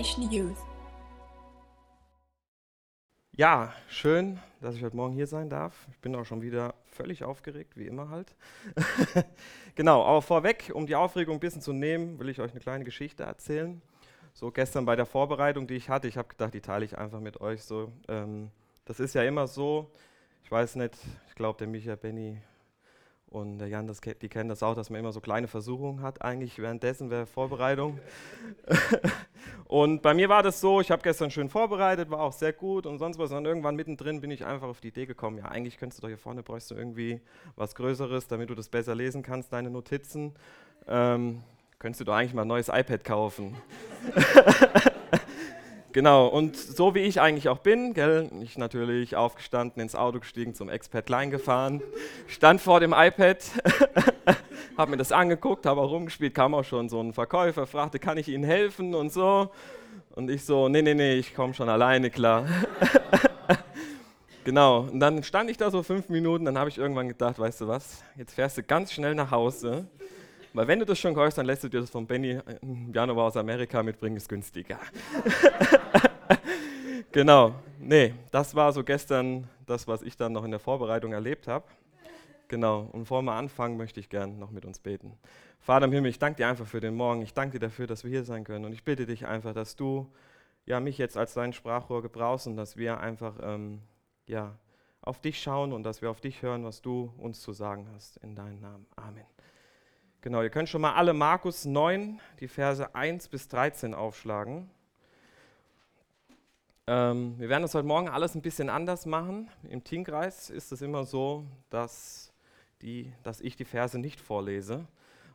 Generation Youth. Ja, schön, dass ich heute Morgen hier sein darf. Ich bin auch schon wieder völlig aufgeregt, wie immer halt. genau, aber vorweg, um die Aufregung ein bisschen zu nehmen, will ich euch eine kleine Geschichte erzählen. So gestern bei der Vorbereitung, die ich hatte, ich habe gedacht, die teile ich einfach mit euch so. Ähm, das ist ja immer so, ich weiß nicht, ich glaube, der Micha, Benny und der Jan, das, die kennen das auch, dass man immer so kleine Versuchungen hat, eigentlich währenddessen wäre Vorbereitung. und bei mir war das so, ich habe gestern schön vorbereitet, war auch sehr gut und sonst was. Und irgendwann mittendrin bin ich einfach auf die Idee gekommen, ja, eigentlich könntest du doch hier vorne, bräuchst du irgendwie was Größeres, damit du das besser lesen kannst, deine Notizen. Ähm, könntest du doch eigentlich mal ein neues iPad kaufen. Genau, und so wie ich eigentlich auch bin, gell, ich natürlich aufgestanden, ins Auto gestiegen, zum Expert Klein gefahren, stand vor dem iPad, habe mir das angeguckt, habe auch rumgespielt, kam auch schon so ein Verkäufer, fragte, kann ich Ihnen helfen und so. Und ich so, nee, nee, nee, ich komme schon alleine klar. genau, und dann stand ich da so fünf Minuten, dann habe ich irgendwann gedacht, weißt du was, jetzt fährst du ganz schnell nach Hause, weil wenn du das schon kaufst, dann lässt du dir das von Benny äh, Januar aus Amerika mitbringen, ist günstiger. genau, nee, das war so gestern das, was ich dann noch in der Vorbereitung erlebt habe. Genau, und bevor wir anfangen, möchte ich gern noch mit uns beten. Vater im Himmel, ich danke dir einfach für den Morgen. Ich danke dir dafür, dass wir hier sein können. Und ich bitte dich einfach, dass du ja, mich jetzt als dein Sprachrohr gebrauchst und dass wir einfach ähm, ja, auf dich schauen und dass wir auf dich hören, was du uns zu sagen hast. In deinem Namen. Amen. Genau, ihr könnt schon mal alle Markus 9, die Verse 1 bis 13 aufschlagen. Ähm, wir werden das heute Morgen alles ein bisschen anders machen. Im Teamkreis ist es immer so, dass, die, dass ich die Verse nicht vorlese.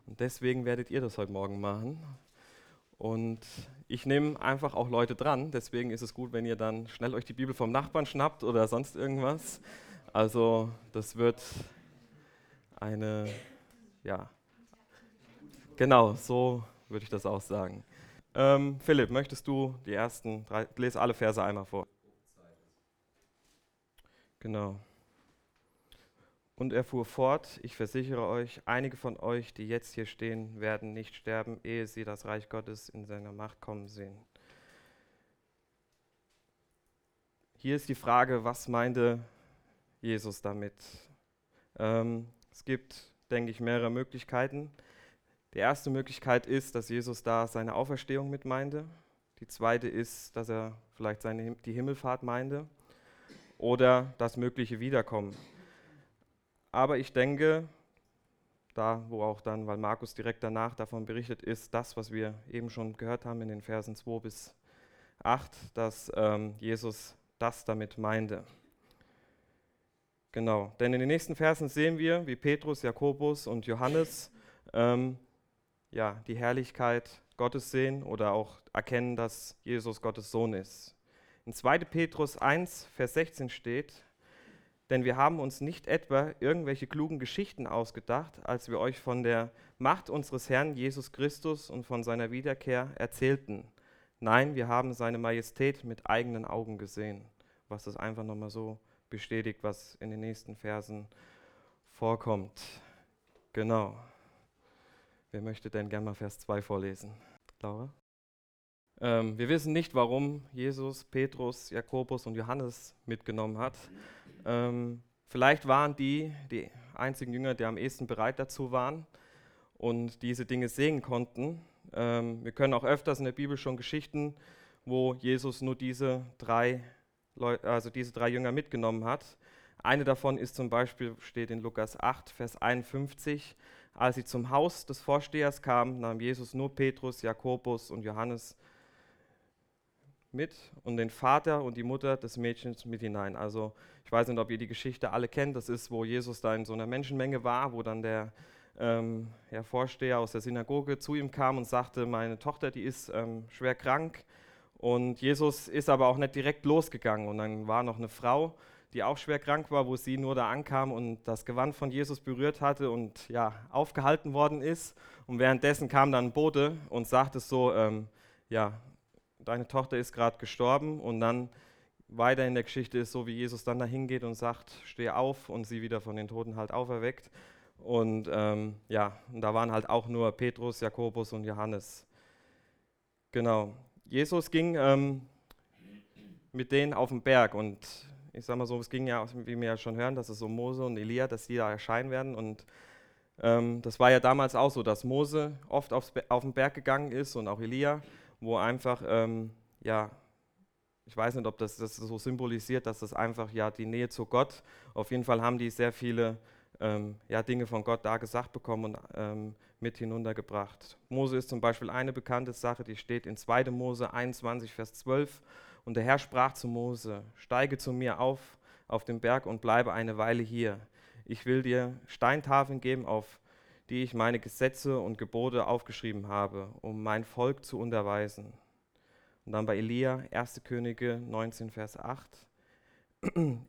Und deswegen werdet ihr das heute Morgen machen. Und ich nehme einfach auch Leute dran. Deswegen ist es gut, wenn ihr dann schnell euch die Bibel vom Nachbarn schnappt oder sonst irgendwas. Also das wird eine, ja, Genau, so würde ich das auch sagen. Ähm, Philipp, möchtest du die ersten drei, lese alle Verse einmal vor. Genau. Und er fuhr fort, ich versichere euch, einige von euch, die jetzt hier stehen, werden nicht sterben, ehe sie das Reich Gottes in seiner Macht kommen sehen. Hier ist die Frage, was meinte Jesus damit? Ähm, es gibt, denke ich, mehrere Möglichkeiten. Die erste Möglichkeit ist, dass Jesus da seine Auferstehung mit meinte. Die zweite ist, dass er vielleicht seine, die Himmelfahrt meinte oder das mögliche Wiederkommen. Aber ich denke, da wo auch dann, weil Markus direkt danach davon berichtet ist, das, was wir eben schon gehört haben in den Versen 2 bis 8, dass ähm, Jesus das damit meinte. Genau, denn in den nächsten Versen sehen wir, wie Petrus, Jakobus und Johannes ähm, ja, die Herrlichkeit Gottes sehen oder auch erkennen, dass Jesus Gottes Sohn ist. In 2. Petrus 1, Vers 16 steht, denn wir haben uns nicht etwa irgendwelche klugen Geschichten ausgedacht, als wir euch von der Macht unseres Herrn Jesus Christus und von seiner Wiederkehr erzählten. Nein, wir haben seine Majestät mit eigenen Augen gesehen, was das einfach nochmal so bestätigt, was in den nächsten Versen vorkommt. Genau. Wer möchte denn gerne mal Vers 2 vorlesen? Laura? Ähm, wir wissen nicht, warum Jesus Petrus, Jakobus und Johannes mitgenommen hat. Ähm, vielleicht waren die die einzigen Jünger, die am ehesten bereit dazu waren und diese Dinge sehen konnten. Ähm, wir können auch öfters in der Bibel schon Geschichten, wo Jesus nur diese drei, Leu also diese drei Jünger mitgenommen hat. Eine davon ist zum Beispiel, steht in Lukas 8, Vers 51, als sie zum Haus des Vorstehers kamen, nahm Jesus nur Petrus, Jakobus und Johannes mit und den Vater und die Mutter des Mädchens mit hinein. Also ich weiß nicht, ob ihr die Geschichte alle kennt. Das ist, wo Jesus da in so einer Menschenmenge war, wo dann der ähm, ja, Vorsteher aus der Synagoge zu ihm kam und sagte, meine Tochter, die ist ähm, schwer krank. Und Jesus ist aber auch nicht direkt losgegangen. Und dann war noch eine Frau, die auch schwer krank war, wo sie nur da ankam und das Gewand von Jesus berührt hatte und ja, aufgehalten worden ist. Und währenddessen kam dann ein Bote und sagte so, ähm, ja, deine Tochter ist gerade gestorben. Und dann weiter in der Geschichte ist so, wie Jesus dann da hingeht und sagt, steh auf und sie wieder von den Toten halt auferweckt. Und ähm, ja, und da waren halt auch nur Petrus, Jakobus und Johannes. Genau. Jesus ging ähm, mit denen auf den Berg und ich sage mal so, es ging ja, wie wir ja schon hören, dass es so Mose und Elia, dass die da erscheinen werden und ähm, das war ja damals auch so, dass Mose oft aufs, auf den Berg gegangen ist und auch Elia, wo einfach, ähm, ja, ich weiß nicht, ob das, das so symbolisiert, dass das einfach ja die Nähe zu Gott, auf jeden Fall haben die sehr viele ähm, ja, Dinge von Gott da gesagt bekommen und ähm, mit hinuntergebracht. Mose ist zum Beispiel eine bekannte Sache, die steht in 2. Mose 21, Vers 12. Und der Herr sprach zu Mose, steige zu mir auf auf den Berg und bleibe eine Weile hier. Ich will dir Steintafeln geben, auf die ich meine Gesetze und Gebote aufgeschrieben habe, um mein Volk zu unterweisen. Und dann bei Elia, 1. Könige 19, Vers 8.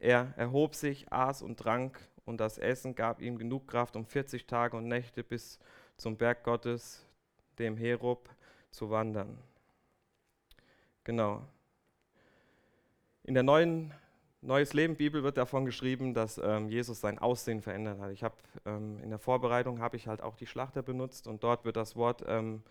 Er erhob sich, aß und trank, und das Essen gab ihm genug Kraft, um 40 Tage und Nächte bis zum Berg Gottes, dem Herob, zu wandern. Genau. In der neuen Neues Leben Bibel wird davon geschrieben, dass ähm, Jesus sein Aussehen verändert hat. Ich habe ähm, in der Vorbereitung habe ich halt auch die Schlachter benutzt und dort wird das Wort ähm,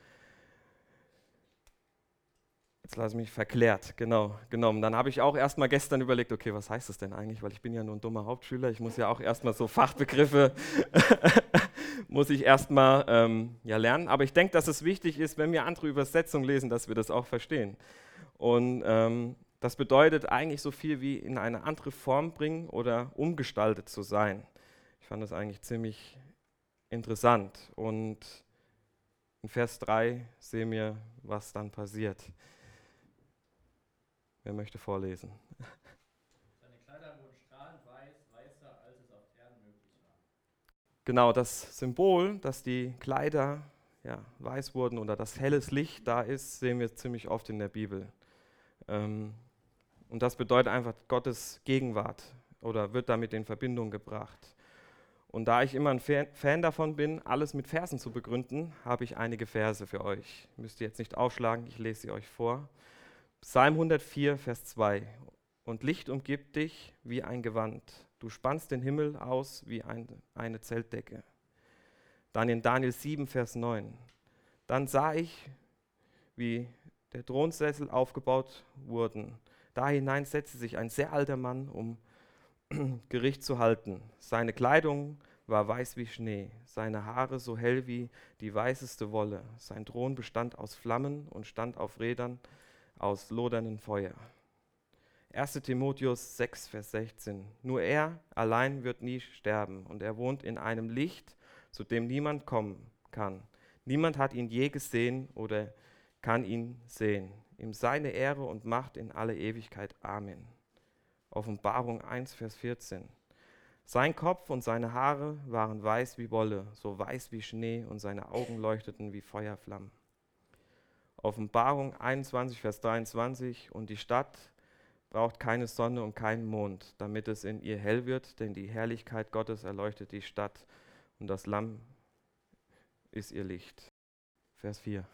Jetzt ich mich verklärt, genau, genommen. Dann habe ich auch erstmal gestern überlegt, okay, was heißt das denn eigentlich? Weil ich bin ja nur ein dummer Hauptschüler, ich muss ja auch erstmal so Fachbegriffe, muss ich erstmal ähm, ja, lernen. Aber ich denke, dass es wichtig ist, wenn wir andere Übersetzungen lesen, dass wir das auch verstehen. Und ähm, das bedeutet eigentlich so viel wie in eine andere Form bringen oder umgestaltet zu sein. Ich fand das eigentlich ziemlich interessant. Und in Vers 3 sehen wir, was dann passiert. Wer möchte vorlesen? Seine Kleider wurden strahlend weiß, weißer, als es auf Erden möglich war. Genau, das Symbol, dass die Kleider ja, weiß wurden oder dass helles Licht da ist, sehen wir ziemlich oft in der Bibel. Ähm, und das bedeutet einfach Gottes Gegenwart oder wird damit in Verbindung gebracht. Und da ich immer ein Fan davon bin, alles mit Versen zu begründen, habe ich einige Verse für euch. Müsst ihr jetzt nicht aufschlagen, ich lese sie euch vor. Psalm 104, Vers 2. Und Licht umgibt dich wie ein Gewand. Du spannst den Himmel aus wie ein, eine Zeltdecke. Dann in Daniel 7, Vers 9. Dann sah ich, wie der Thronsessel aufgebaut wurden. Da hinein setzte sich ein sehr alter Mann, um Gericht zu halten. Seine Kleidung war weiß wie Schnee, seine Haare so hell wie die weißeste Wolle. Sein Thron bestand aus Flammen und stand auf Rädern aus loderndem Feuer. 1 Timotheus 6, Vers 16. Nur er allein wird nie sterben und er wohnt in einem Licht, zu dem niemand kommen kann. Niemand hat ihn je gesehen oder kann ihn sehen. Ihm seine Ehre und Macht in alle Ewigkeit. Amen. Offenbarung 1, Vers 14. Sein Kopf und seine Haare waren weiß wie Wolle, so weiß wie Schnee, und seine Augen leuchteten wie Feuerflammen. Offenbarung 21, Vers 23. Und die Stadt braucht keine Sonne und keinen Mond, damit es in ihr hell wird, denn die Herrlichkeit Gottes erleuchtet die Stadt und das Lamm ist ihr Licht. Vers 4.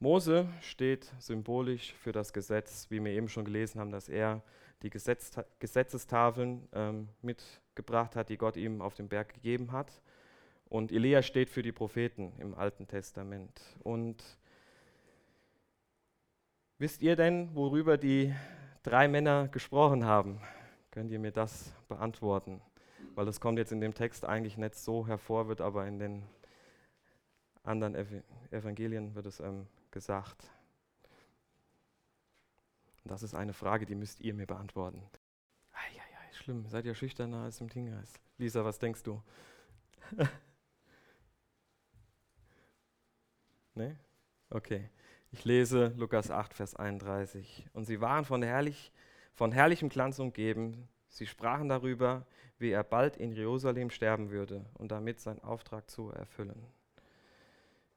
Mose steht symbolisch für das Gesetz, wie wir eben schon gelesen haben, dass er die Gesetz, Gesetzestafeln ähm, mitgebracht hat, die Gott ihm auf dem Berg gegeben hat. Und Elia steht für die Propheten im Alten Testament. Und Wisst ihr denn, worüber die drei Männer gesprochen haben? Könnt ihr mir das beantworten? Weil das kommt jetzt in dem Text eigentlich nicht so hervor, wird aber in den anderen Evangelien wird es ähm, gesagt. Das ist eine Frage, die müsst ihr mir beantworten. Eieiei, schlimm. Seid ihr schüchterner als im Tingeis? Lisa, was denkst du? ne? Okay. Ich lese Lukas 8, Vers 31. Und sie waren von, herrlich, von herrlichem Glanz umgeben. Sie sprachen darüber, wie er bald in Jerusalem sterben würde und damit seinen Auftrag zu erfüllen.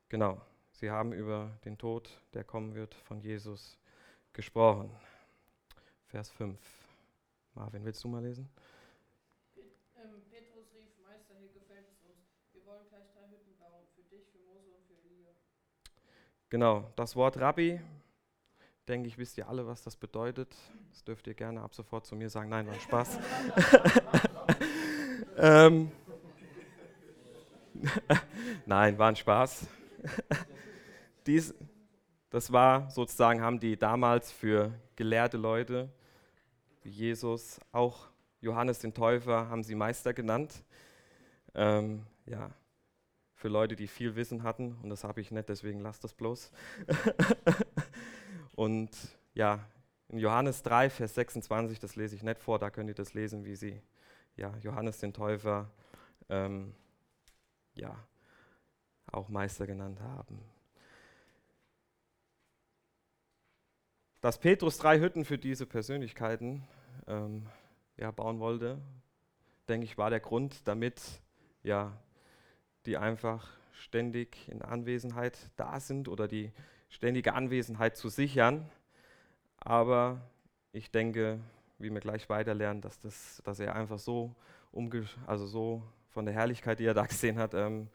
Genau, sie haben über den Tod, der kommen wird, von Jesus gesprochen. Vers 5. Marvin, willst du mal lesen? Ähm, Petrus rief, Meister, hier gefällt es uns. Wir wollen gleich drei Hütten bauen, für dich, für Mose und für Elia. Genau, das Wort Rabbi, denke ich, wisst ihr alle, was das bedeutet. Das dürft ihr gerne ab sofort zu mir sagen. Nein, war ein Spaß. ähm, Nein, war ein Spaß. Dies, Das war sozusagen, haben die damals für gelehrte Leute wie Jesus, auch Johannes den Täufer, haben sie Meister genannt. Ähm, ja, für Leute, die viel Wissen hatten. Und das habe ich nicht, deswegen lasst das bloß. und ja, in Johannes 3, Vers 26, das lese ich nicht vor, da könnt ihr das lesen, wie sie ja, Johannes den Täufer ähm, ja, auch Meister genannt haben. Dass Petrus drei Hütten für diese Persönlichkeiten ähm, ja, bauen wollte, denke ich, war der Grund, damit ja, die einfach ständig in Anwesenheit da sind oder die ständige Anwesenheit zu sichern. Aber ich denke, wie wir gleich weiter lernen, dass, das, dass er einfach so, umge also so von der Herrlichkeit, die er da gesehen hat, ähm,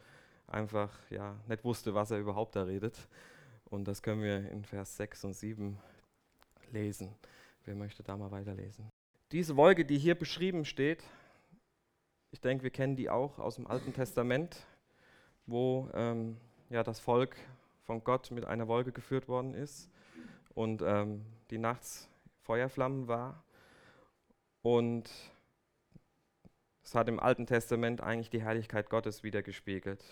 einfach ja, nicht wusste, was er überhaupt da redet. Und das können wir in Vers 6 und 7 lesen. Wer möchte da mal weiterlesen? Diese Wolke, die hier beschrieben steht, ich denke, wir kennen die auch aus dem Alten Testament, wo ähm, ja, das Volk von Gott mit einer Wolke geführt worden ist und ähm, die nachts Feuerflammen war. Und es hat im Alten Testament eigentlich die Herrlichkeit Gottes wiedergespiegelt.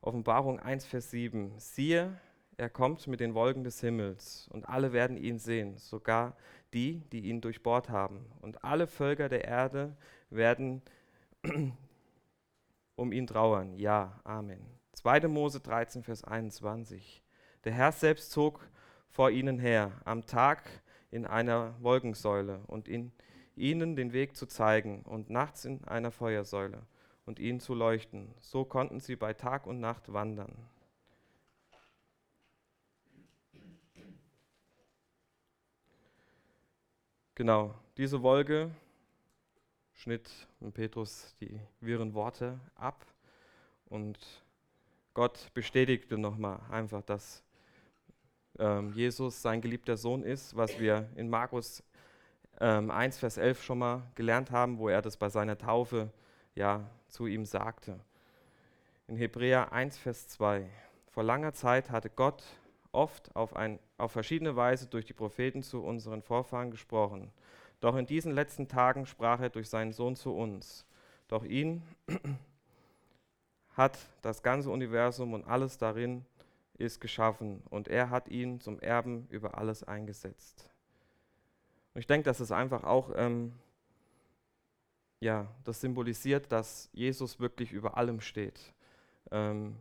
Offenbarung 1, Vers 7. Siehe, er kommt mit den Wolken des Himmels und alle werden ihn sehen, sogar die, die ihn durchbohrt haben. Und alle Völker der Erde werden um ihn trauern. Ja, Amen. 2. Mose 13, Vers 21. Der Herr selbst zog vor ihnen her, am Tag in einer Wolkensäule und in ihnen den Weg zu zeigen und nachts in einer Feuersäule und ihnen zu leuchten. So konnten sie bei Tag und Nacht wandern. Genau, diese Wolke schnitt Petrus die wirren Worte ab und Gott bestätigte nochmal einfach, dass ähm, Jesus sein geliebter Sohn ist, was wir in Markus ähm, 1, Vers 11 schon mal gelernt haben, wo er das bei seiner Taufe ja zu ihm sagte. In Hebräer 1, Vers 2. Vor langer Zeit hatte Gott oft auf, ein, auf verschiedene Weise durch die Propheten zu unseren Vorfahren gesprochen. Doch in diesen letzten Tagen sprach er durch seinen Sohn zu uns. Doch ihn hat das ganze Universum und alles darin ist geschaffen und er hat ihn zum Erben über alles eingesetzt. Und ich denke, dass es einfach auch ähm, ja, das symbolisiert, dass Jesus wirklich über allem steht. Ähm,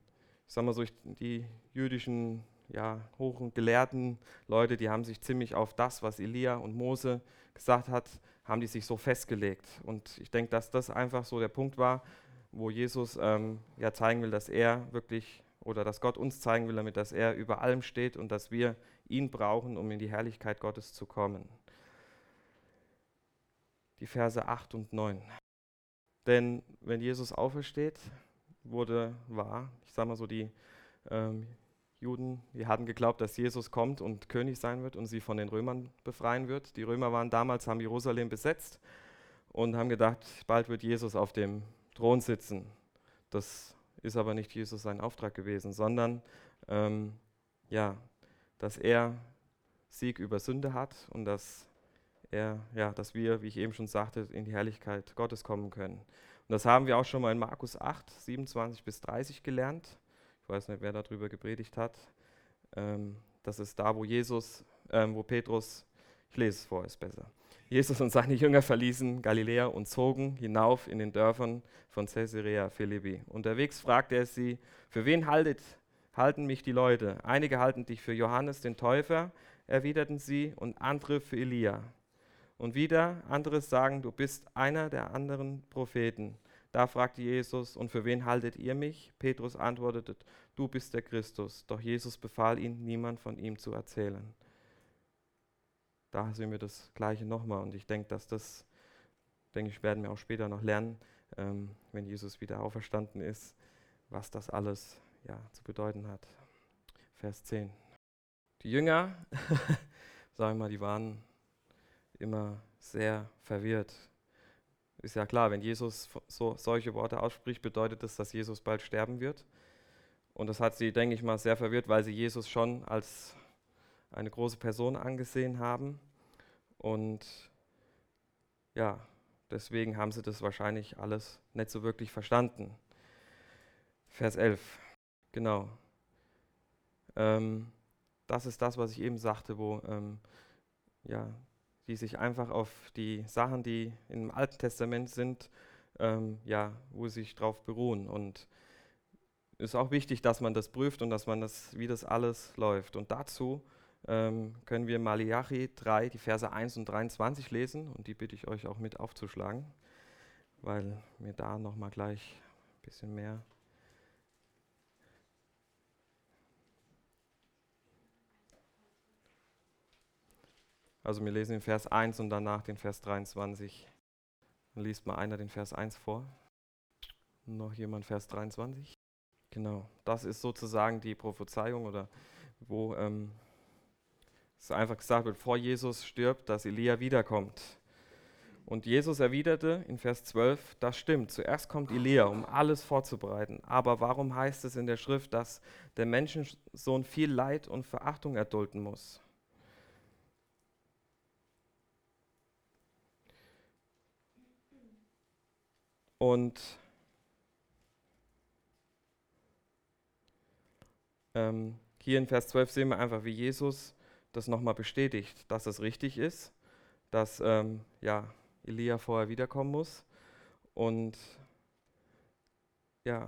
ich sage mal so, die jüdischen ja, hohen gelehrten Leute, die haben sich ziemlich auf das, was Elia und Mose gesagt hat, haben die sich so festgelegt. Und ich denke, dass das einfach so der Punkt war, wo Jesus ähm, ja zeigen will, dass er wirklich oder dass Gott uns zeigen will, damit dass er über allem steht und dass wir ihn brauchen, um in die Herrlichkeit Gottes zu kommen die Verse 8 und 9. Denn wenn Jesus aufersteht, wurde wahr, ich sage mal so, die ähm, Juden, die hatten geglaubt, dass Jesus kommt und König sein wird und sie von den Römern befreien wird. Die Römer waren damals, haben Jerusalem besetzt und haben gedacht, bald wird Jesus auf dem Thron sitzen. Das ist aber nicht Jesus sein Auftrag gewesen, sondern ähm, ja, dass er Sieg über Sünde hat und dass er, ja, dass wir, wie ich eben schon sagte, in die Herrlichkeit Gottes kommen können. Und das haben wir auch schon mal in Markus 8, 27 bis 30 gelernt. Weiß nicht, wer darüber gepredigt hat. Ähm, das ist da, wo Jesus, ähm, wo Petrus, ich lese es vor, ist besser. Jesus und seine Jünger verließen Galiläa und zogen hinauf in den Dörfern von Caesarea Philippi. Unterwegs fragte er sie, für wen haltet, halten mich die Leute? Einige halten dich für Johannes den Täufer, erwiderten sie, und andere für Elia. Und wieder andere sagen, du bist einer der anderen Propheten. Da fragte Jesus, und für wen haltet ihr mich? Petrus antwortete, du bist der Christus. Doch Jesus befahl ihnen, niemand von ihm zu erzählen. Da sehen wir das Gleiche nochmal. Und ich denke, dass das, denke ich, werden wir auch später noch lernen, ähm, wenn Jesus wieder auferstanden ist, was das alles ja, zu bedeuten hat. Vers 10. Die Jünger, sagen wir mal, die waren immer sehr verwirrt. Ist ja klar, wenn Jesus so, solche Worte ausspricht, bedeutet das, dass Jesus bald sterben wird. Und das hat sie, denke ich mal, sehr verwirrt, weil sie Jesus schon als eine große Person angesehen haben. Und ja, deswegen haben sie das wahrscheinlich alles nicht so wirklich verstanden. Vers 11, genau. Ähm, das ist das, was ich eben sagte, wo ähm, ja, die sich einfach auf die Sachen, die im Alten Testament sind, ähm, ja, wo sie sich drauf beruhen. Und ist auch wichtig, dass man das prüft und dass man das, wie das alles läuft. Und dazu ähm, können wir Malachi 3, die Verse 1 und 23 lesen und die bitte ich euch auch mit aufzuschlagen, weil mir da nochmal gleich ein bisschen mehr. Also wir lesen den Vers 1 und danach den Vers 23. Dann liest mal einer den Vers 1 vor. Noch jemand Vers 23. Genau, das ist sozusagen die Prophezeiung oder wo ähm, es einfach gesagt wird, vor Jesus stirbt, dass Elia wiederkommt. Und Jesus erwiderte in Vers 12, das stimmt, zuerst kommt Elia, um alles vorzubereiten. Aber warum heißt es in der Schrift, dass der Menschensohn viel Leid und Verachtung erdulden muss? Und ähm, hier in Vers 12 sehen wir einfach, wie Jesus das nochmal bestätigt, dass es richtig ist, dass ähm, ja, Elia vorher wiederkommen muss. Und ja,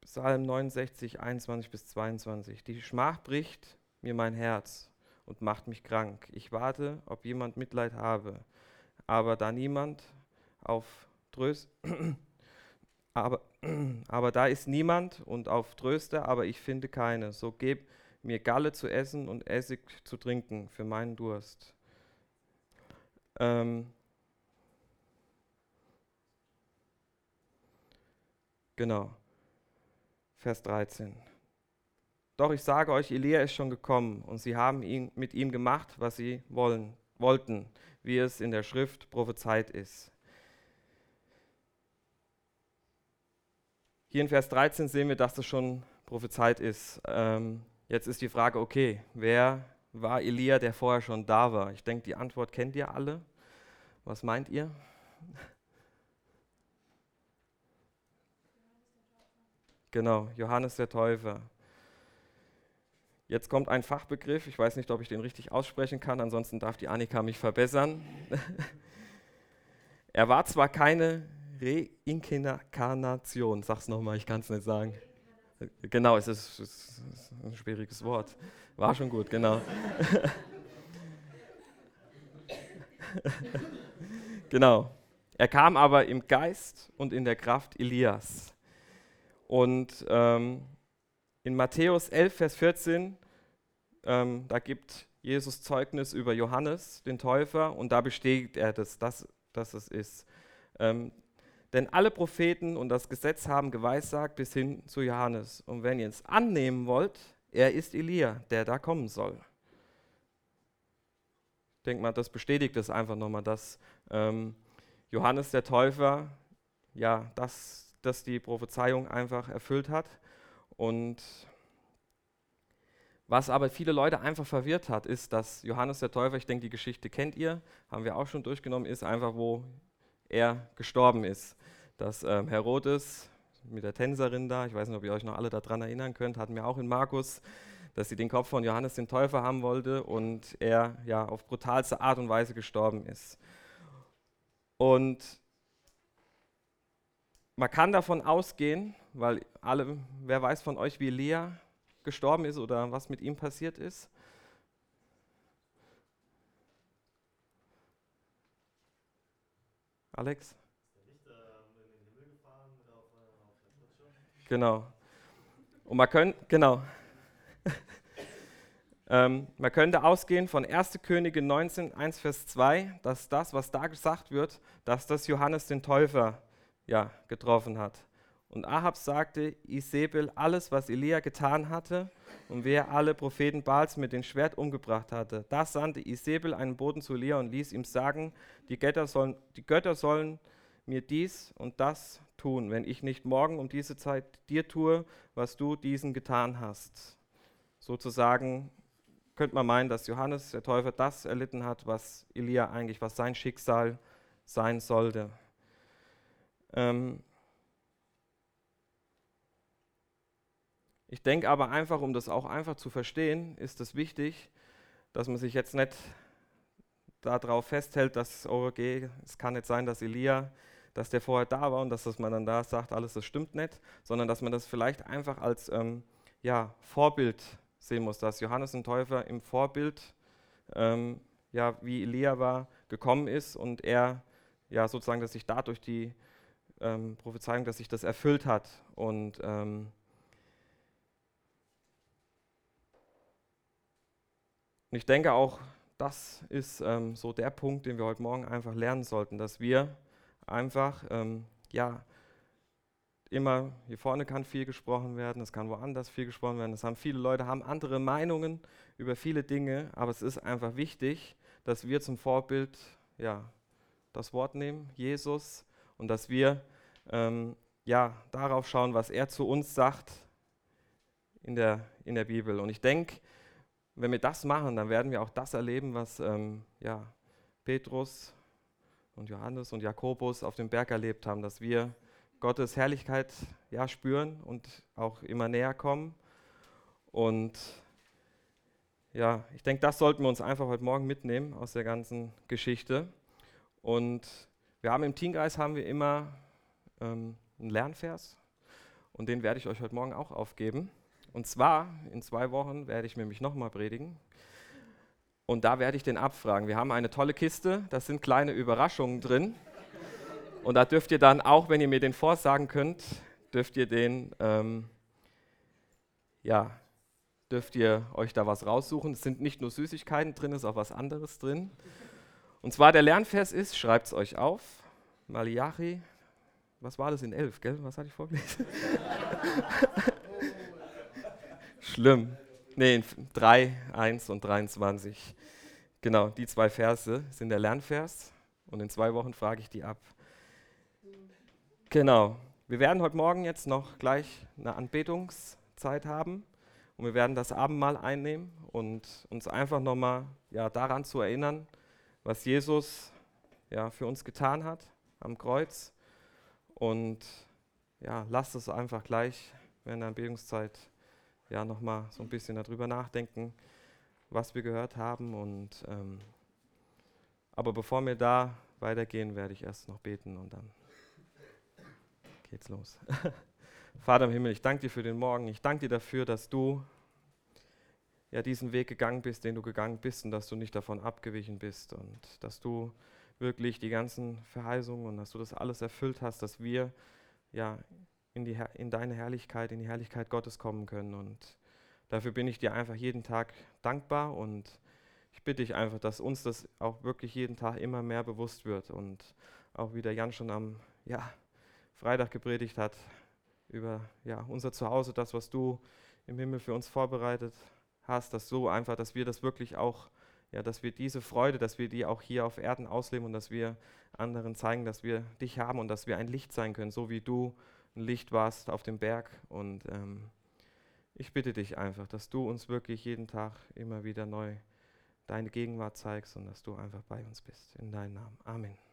Psalm 69, 21 bis 22. Die Schmach bricht mir mein Herz und macht mich krank. Ich warte, ob jemand Mitleid habe. Aber da niemand auf Tröst, aber, aber da ist niemand und auf Tröster, aber ich finde keine. So geb mir Galle zu essen und Essig zu trinken für meinen Durst. Ähm, genau. Vers 13. Doch ich sage euch, Elia ist schon gekommen und sie haben ihn, mit ihm gemacht, was sie wollen, wollten, wie es in der Schrift prophezeit ist. Hier in Vers 13 sehen wir, dass das schon prophezeit ist. Ähm, jetzt ist die Frage, okay, wer war Elia, der vorher schon da war? Ich denke, die Antwort kennt ihr alle. Was meint ihr? Genau, Johannes der Täufer. Jetzt kommt ein Fachbegriff, ich weiß nicht, ob ich den richtig aussprechen kann, ansonsten darf die Annika mich verbessern. er war zwar keine Reinkarnation, sag's nochmal, ich kann es nicht sagen. Genau, es ist, es ist ein schwieriges Wort. War schon gut, genau. genau. Er kam aber im Geist und in der Kraft Elias. Und ähm, in Matthäus 11, Vers 14, ähm, da gibt Jesus Zeugnis über Johannes, den Täufer, und da bestätigt er das, dass, dass es ist. Ähm, denn alle Propheten und das Gesetz haben geweissagt bis hin zu Johannes. Und wenn ihr es annehmen wollt, er ist Elia, der da kommen soll. Ich denke mal, das bestätigt es einfach nochmal, dass ähm, Johannes der Täufer, ja, dass, dass die Prophezeiung einfach erfüllt hat. Und was aber viele Leute einfach verwirrt hat, ist, dass Johannes der Täufer, ich denke, die Geschichte kennt ihr, haben wir auch schon durchgenommen, ist einfach, wo er gestorben ist. Dass ähm, Herodes mit der Tänzerin da, ich weiß nicht, ob ihr euch noch alle daran erinnern könnt, hatten wir auch in Markus, dass sie den Kopf von Johannes den Täufer haben wollte und er ja auf brutalste Art und Weise gestorben ist. Und man kann davon ausgehen, weil alle, wer weiß von euch, wie Lea gestorben ist oder was mit ihm passiert ist? Alex? Genau. Und man könnte, genau. ähm, man könnte ausgehen von 1. Könige 19, 1, Vers 2, dass das, was da gesagt wird, dass das Johannes den Täufer ja, getroffen hat. Und Ahab sagte Isabel alles, was Elia getan hatte und wer alle Propheten Baals mit dem Schwert umgebracht hatte. Da sandte Isabel einen Boten zu Elia und ließ ihm sagen, die Götter sollen, die Götter sollen mir dies und das tun, wenn ich nicht morgen um diese Zeit dir tue, was du diesen getan hast. sozusagen, könnte man meinen, dass Johannes der Täufer das erlitten hat, was Elia eigentlich, was sein Schicksal sein sollte. Ähm ich denke aber einfach, um das auch einfach zu verstehen, ist es wichtig, dass man sich jetzt nicht darauf festhält, dass, oh, okay, es kann nicht sein, dass Elia, dass der vorher da war und dass das man dann da sagt, alles das stimmt nicht, sondern dass man das vielleicht einfach als ähm, ja, Vorbild sehen muss, dass Johannes ein Täufer im Vorbild, ähm, ja, wie Elia war, gekommen ist und er, ja, sozusagen, dass sich dadurch die ähm, Prophezeiung, dass sich das erfüllt hat. Und ähm, ich denke auch, das ist ähm, so der Punkt, den wir heute Morgen einfach lernen sollten, dass wir einfach, ähm, ja, immer, hier vorne kann viel gesprochen werden, es kann woanders viel gesprochen werden, es haben viele Leute, haben andere Meinungen über viele Dinge, aber es ist einfach wichtig, dass wir zum Vorbild, ja, das Wort nehmen, Jesus, und dass wir, ähm, ja, darauf schauen, was er zu uns sagt in der, in der Bibel. Und ich denke, wenn wir das machen, dann werden wir auch das erleben, was ähm, ja, Petrus und Johannes und Jakobus auf dem Berg erlebt haben, dass wir Gottes Herrlichkeit ja, spüren und auch immer näher kommen. Und ja, ich denke, das sollten wir uns einfach heute Morgen mitnehmen aus der ganzen Geschichte. Und wir haben im Teamgeist haben wir immer ähm, einen Lernvers und den werde ich euch heute Morgen auch aufgeben. Und zwar, in zwei Wochen werde ich nämlich nochmal predigen. Und da werde ich den abfragen. Wir haben eine tolle Kiste, da sind kleine Überraschungen drin. Und da dürft ihr dann, auch wenn ihr mir den vorsagen könnt, dürft ihr den, ähm, ja, dürft ihr euch da was raussuchen. Es sind nicht nur Süßigkeiten drin, es ist auch was anderes drin. Und zwar der Lernvers ist, schreibt es euch auf, Malachi, was war das in 11, gell? Was hatte ich vorgelesen? Schlimm. Nee, in 3, 1 und 23. Genau, die zwei Verse sind der Lernvers und in zwei Wochen frage ich die ab. Genau. Wir werden heute Morgen jetzt noch gleich eine Anbetungszeit haben und wir werden das Abendmahl einnehmen und uns einfach nochmal ja, daran zu erinnern, was Jesus ja, für uns getan hat am Kreuz. Und ja, lasst es einfach gleich während der Anbetungszeit ja, nochmal so ein bisschen darüber nachdenken, was wir gehört haben. Und, ähm, aber bevor wir da weitergehen, werde ich erst noch beten und dann geht's los. Vater im Himmel, ich danke dir für den Morgen. Ich danke dir dafür, dass du ja diesen Weg gegangen bist, den du gegangen bist und dass du nicht davon abgewichen bist und dass du wirklich die ganzen Verheißungen und dass du das alles erfüllt hast, dass wir ja in, die, in deine Herrlichkeit, in die Herrlichkeit Gottes kommen können. Und dafür bin ich dir einfach jeden Tag dankbar und ich bitte dich einfach, dass uns das auch wirklich jeden Tag immer mehr bewusst wird und auch wie der Jan schon am ja, Freitag gepredigt hat über ja, unser Zuhause, das, was du im Himmel für uns vorbereitet hast, dass so einfach, dass wir das wirklich auch, ja, dass wir diese Freude, dass wir die auch hier auf Erden ausleben und dass wir anderen zeigen, dass wir dich haben und dass wir ein Licht sein können, so wie du ein Licht warst auf dem Berg. Und ähm, ich bitte dich einfach, dass du uns wirklich jeden Tag immer wieder neu deine Gegenwart zeigst und dass du einfach bei uns bist. In deinem Namen. Amen.